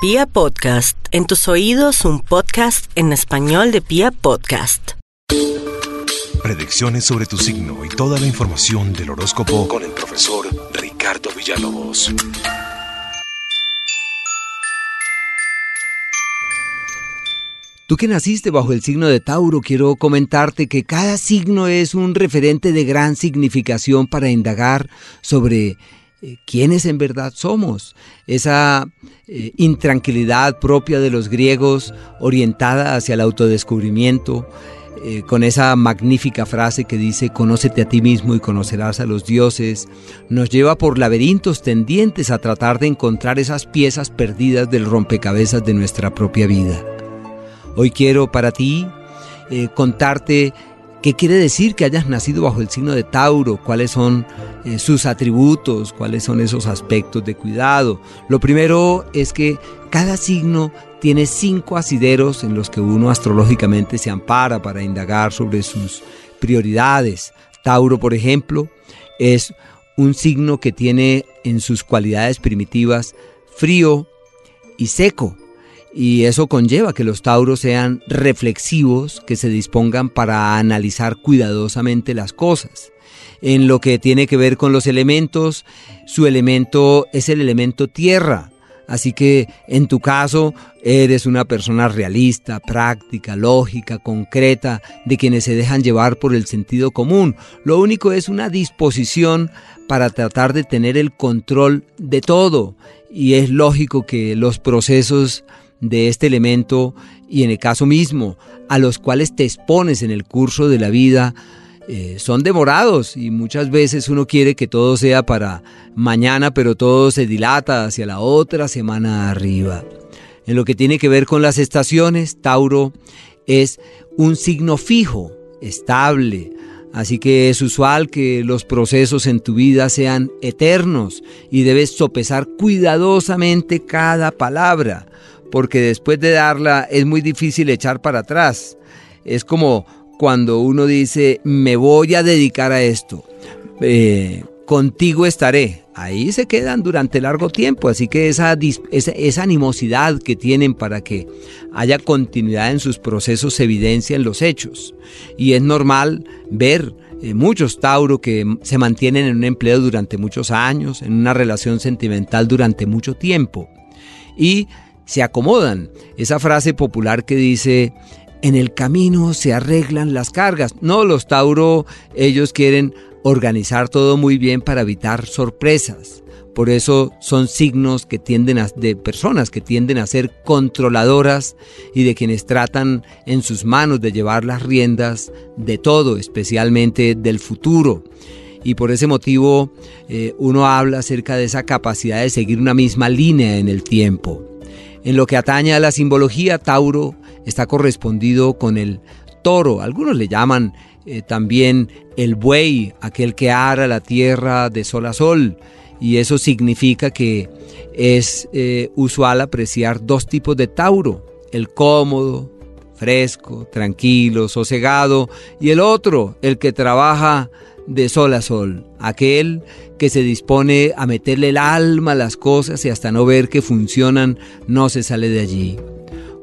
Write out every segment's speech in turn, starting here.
Pia Podcast, en tus oídos un podcast en español de Pia Podcast. Predicciones sobre tu signo y toda la información del horóscopo con el profesor Ricardo Villalobos. Tú que naciste bajo el signo de Tauro, quiero comentarte que cada signo es un referente de gran significación para indagar sobre quiénes en verdad somos. Esa eh, intranquilidad propia de los griegos orientada hacia el autodescubrimiento, eh, con esa magnífica frase que dice, conócete a ti mismo y conocerás a los dioses, nos lleva por laberintos tendientes a tratar de encontrar esas piezas perdidas del rompecabezas de nuestra propia vida. Hoy quiero para ti contarte ¿Qué quiere decir que hayas nacido bajo el signo de Tauro? ¿Cuáles son eh, sus atributos? ¿Cuáles son esos aspectos de cuidado? Lo primero es que cada signo tiene cinco asideros en los que uno astrológicamente se ampara para indagar sobre sus prioridades. Tauro, por ejemplo, es un signo que tiene en sus cualidades primitivas frío y seco y eso conlleva que los tauros sean reflexivos, que se dispongan para analizar cuidadosamente las cosas. En lo que tiene que ver con los elementos, su elemento es el elemento tierra. Así que en tu caso eres una persona realista, práctica, lógica, concreta, de quienes se dejan llevar por el sentido común. Lo único es una disposición para tratar de tener el control de todo. Y es lógico que los procesos de este elemento y en el caso mismo a los cuales te expones en el curso de la vida eh, son demorados y muchas veces uno quiere que todo sea para mañana pero todo se dilata hacia la otra semana arriba. En lo que tiene que ver con las estaciones, Tauro es un signo fijo, estable, Así que es usual que los procesos en tu vida sean eternos y debes sopesar cuidadosamente cada palabra, porque después de darla es muy difícil echar para atrás. Es como cuando uno dice, me voy a dedicar a esto, eh, contigo estaré. Ahí se quedan durante largo tiempo, así que esa, esa, animosidad que tienen para que haya continuidad en sus procesos se evidencia en los hechos. Y es normal ver eh, muchos Tauro que se mantienen en un empleo durante muchos años, en una relación sentimental durante mucho tiempo. Y se acomodan. Esa frase popular que dice, en el camino se arreglan las cargas. No, los Tauro, ellos quieren organizar todo muy bien para evitar sorpresas. Por eso son signos que tienden a, de personas que tienden a ser controladoras y de quienes tratan en sus manos de llevar las riendas de todo, especialmente del futuro. Y por ese motivo eh, uno habla acerca de esa capacidad de seguir una misma línea en el tiempo. En lo que atañe a la simbología, Tauro está correspondido con el toro. Algunos le llaman eh, también el buey, aquel que ara la tierra de sol a sol. Y eso significa que es eh, usual apreciar dos tipos de Tauro. El cómodo, fresco, tranquilo, sosegado. Y el otro, el que trabaja de sol a sol, aquel que se dispone a meterle el alma a las cosas y hasta no ver que funcionan, no se sale de allí.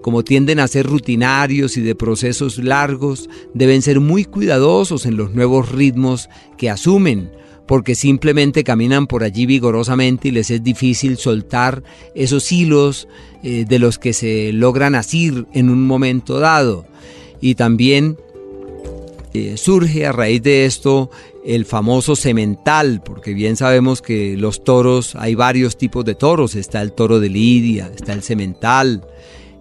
Como tienden a ser rutinarios y de procesos largos, deben ser muy cuidadosos en los nuevos ritmos que asumen, porque simplemente caminan por allí vigorosamente y les es difícil soltar esos hilos eh, de los que se logran asir en un momento dado. Y también eh, surge a raíz de esto el famoso semental, porque bien sabemos que los toros, hay varios tipos de toros, está el toro de Lidia, está el semental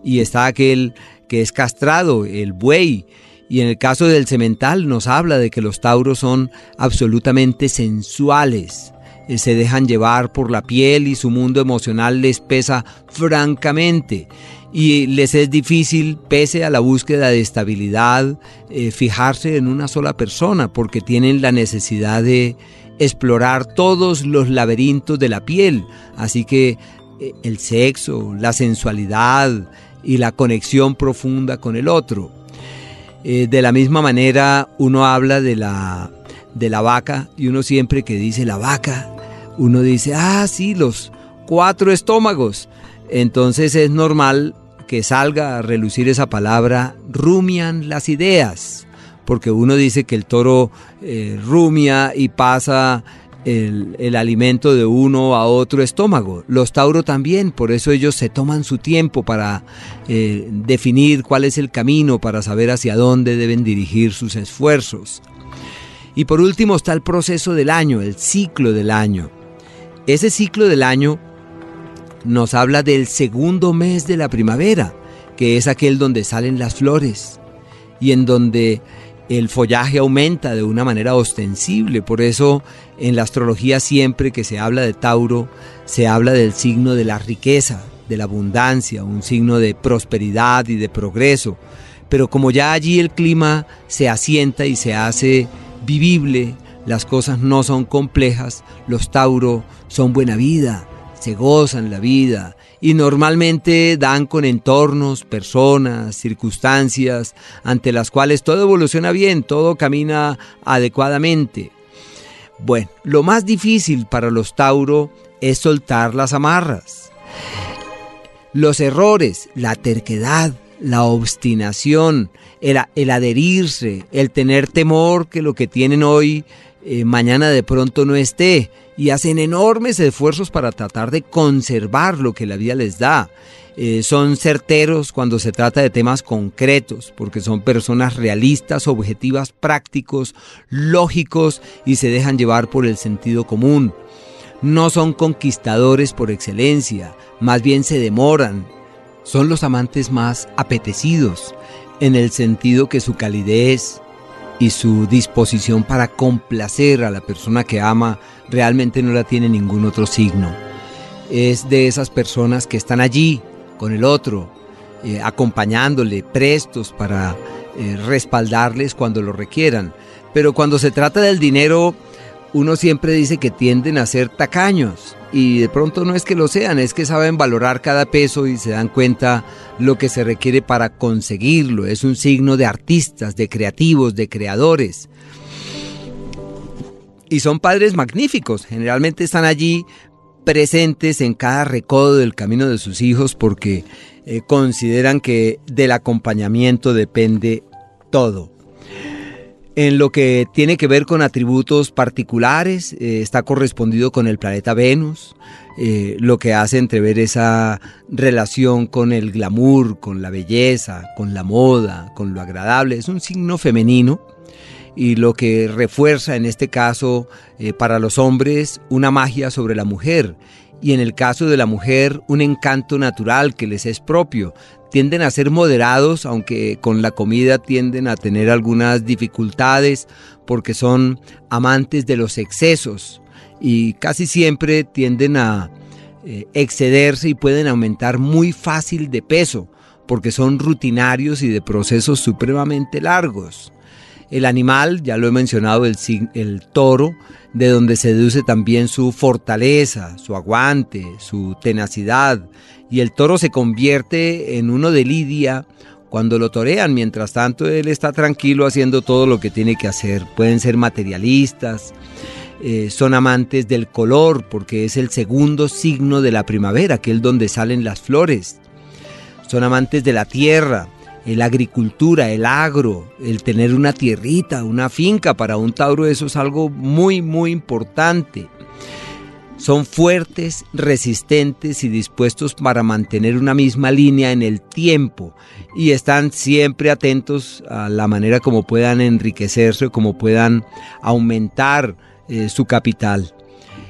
y está aquel que es castrado, el buey. Y en el caso del semental nos habla de que los tauros son absolutamente sensuales, eh, se dejan llevar por la piel y su mundo emocional les pesa francamente y les es difícil, pese a la búsqueda de estabilidad, eh, fijarse en una sola persona porque tienen la necesidad de explorar todos los laberintos de la piel. Así que eh, el sexo, la sensualidad y la conexión profunda con el otro. Eh, de la misma manera uno habla de la, de la vaca y uno siempre que dice la vaca, uno dice, ah, sí, los cuatro estómagos. entonces es normal que salga a relucir esa palabra, rumian las ideas, porque uno dice que el toro eh, rumia y pasa el, alimento de uno a otro estómago. Los tauros también, por eso ellos se toman su tiempo para eh, definir cuál es el camino, para saber hacia dónde deben dirigir sus esfuerzos. Y por último está el proceso del año, el ciclo del año. Ese ciclo del año nos habla del segundo mes de la primavera, que es aquel donde salen las flores y en donde el follaje aumenta de una manera ostensible. Por eso en la astrología siempre que se habla de Tauro, se habla del signo de la riqueza, de la abundancia, un signo de prosperidad y de progreso. Pero como ya allí el clima se asienta y se hace vivible, las cosas no son complejas, los Tauro son buena vida, se gozan la vida y normalmente dan con entornos, personas, circunstancias ante las cuales todo evoluciona bien, todo camina adecuadamente. Bueno, lo más difícil para los Tauro es soltar las amarras. Los errores, la terquedad, la obstinación, el, adherirse, el tener temor que lo que tienen hoy eh, mañana de pronto no esté y hacen enormes esfuerzos para tratar de conservar lo que la vida les da. Eh, son certeros cuando se trata de temas concretos, porque son personas realistas, objetivas, prácticos, lógicos y se dejan llevar por el sentido común. No son conquistadores por excelencia, más bien se demoran. Son los amantes más apetecidos, en el sentido que su calidez, y su disposición para complacer a la persona que ama realmente no la tiene ningún otro signo. Es de esas personas que están allí con el otro, eh, acompañándole, prestos para eh, respaldarles cuando lo requieran. Pero cuando se trata del dinero, uno siempre dice que tienden a ser tacaños y de pronto no es que lo sean, es que saben valorar cada peso y se dan cuenta lo que se requiere para conseguirlo. Es un signo de artistas, de creativos, de creadores. Y son padres magníficos, generalmente están allí presentes en cada recodo del camino de sus hijos porque eh, consideran que del acompañamiento depende todo. En lo que tiene que ver con atributos particulares, eh, está correspondido con el planeta Venus, eh, lo que hace entrever esa relación con el glamour, con la belleza, con la moda, con lo agradable. Es un signo femenino y lo que refuerza en este caso eh, para los hombres una magia sobre la mujer y en el caso de la mujer un encanto natural que les es propio, tienden a ser moderados, aunque con la comida tienden a tener algunas dificultades porque son amantes de los excesos y casi siempre tienden a eh, excederse y pueden aumentar muy fácil de peso porque son rutinarios y de procesos supremamente largos. El animal, ya lo he mencionado, el, el toro, de donde se deduce también su fortaleza, su aguante, su tenacidad, y el toro se convierte en uno de lidia cuando lo torean, mientras tanto él está tranquilo haciendo todo lo que tiene que hacer. Pueden ser materialistas, eh, son amantes del color porque es el segundo signo de la primavera, que es donde salen las flores. Son amantes de la tierra, la agricultura, el agro, el tener una tierrita, una finca para un tauro, eso es algo muy, muy importante. Son fuertes, resistentes y dispuestos para mantener una misma línea en el tiempo y están siempre atentos a la manera como puedan enriquecerse, como puedan aumentar eh, su capital.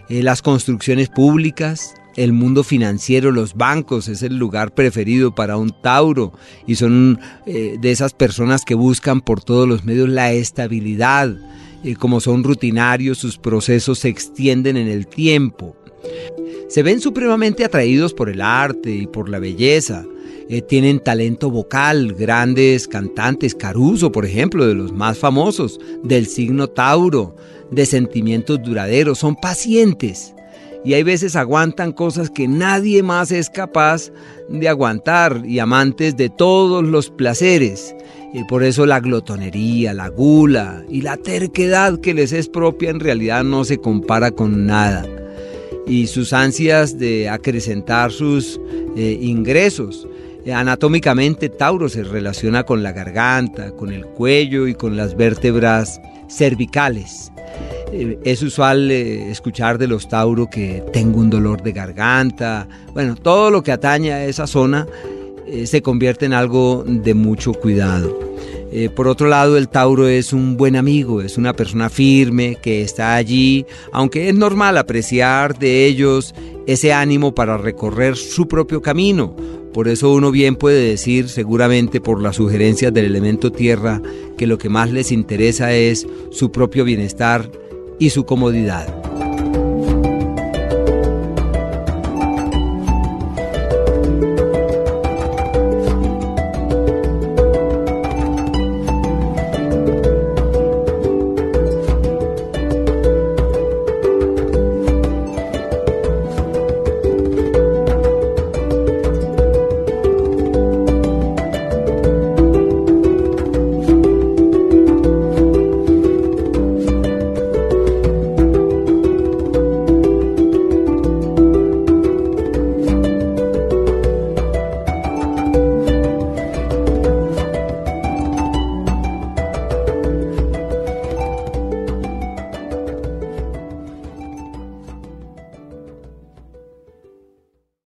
Eh, las construcciones públicas, el mundo financiero, los bancos, es el lugar preferido para un Tauro y son eh, de esas personas que buscan por todos los medios la estabilidad, como son rutinarios, sus procesos se extienden en el tiempo. Se ven supremamente atraídos por el arte y por la belleza. Eh, tienen talento vocal, grandes cantantes, Caruso, por ejemplo, de los más famosos, del signo Tauro, de sentimientos duraderos, son pacientes. Y hay veces aguantan cosas que nadie más es capaz de aguantar y amantes de todos los placeres. Y por eso la glotonería, la gula y la terquedad que les es propia en realidad no se compara con nada. y sus ansias de acrecentar sus eh, ingresos. Anatómicamente, Tauro se relaciona con la garganta, con el cuello y con las vértebras cervicales. Eh, es usual eh, escuchar de los Tauro que tengo un dolor de garganta. Bueno, todo lo que atañe a esa zona se convierte en algo de mucho cuidado. Eh, por otro lado, el Tauro es un buen amigo, es una persona firme que está allí, aunque es normal apreciar de ellos ese ánimo para recorrer su propio camino. Por eso uno bien puede decir, seguramente por las sugerencias del elemento tierra, que lo que más les interesa es su propio bienestar y su comodidad.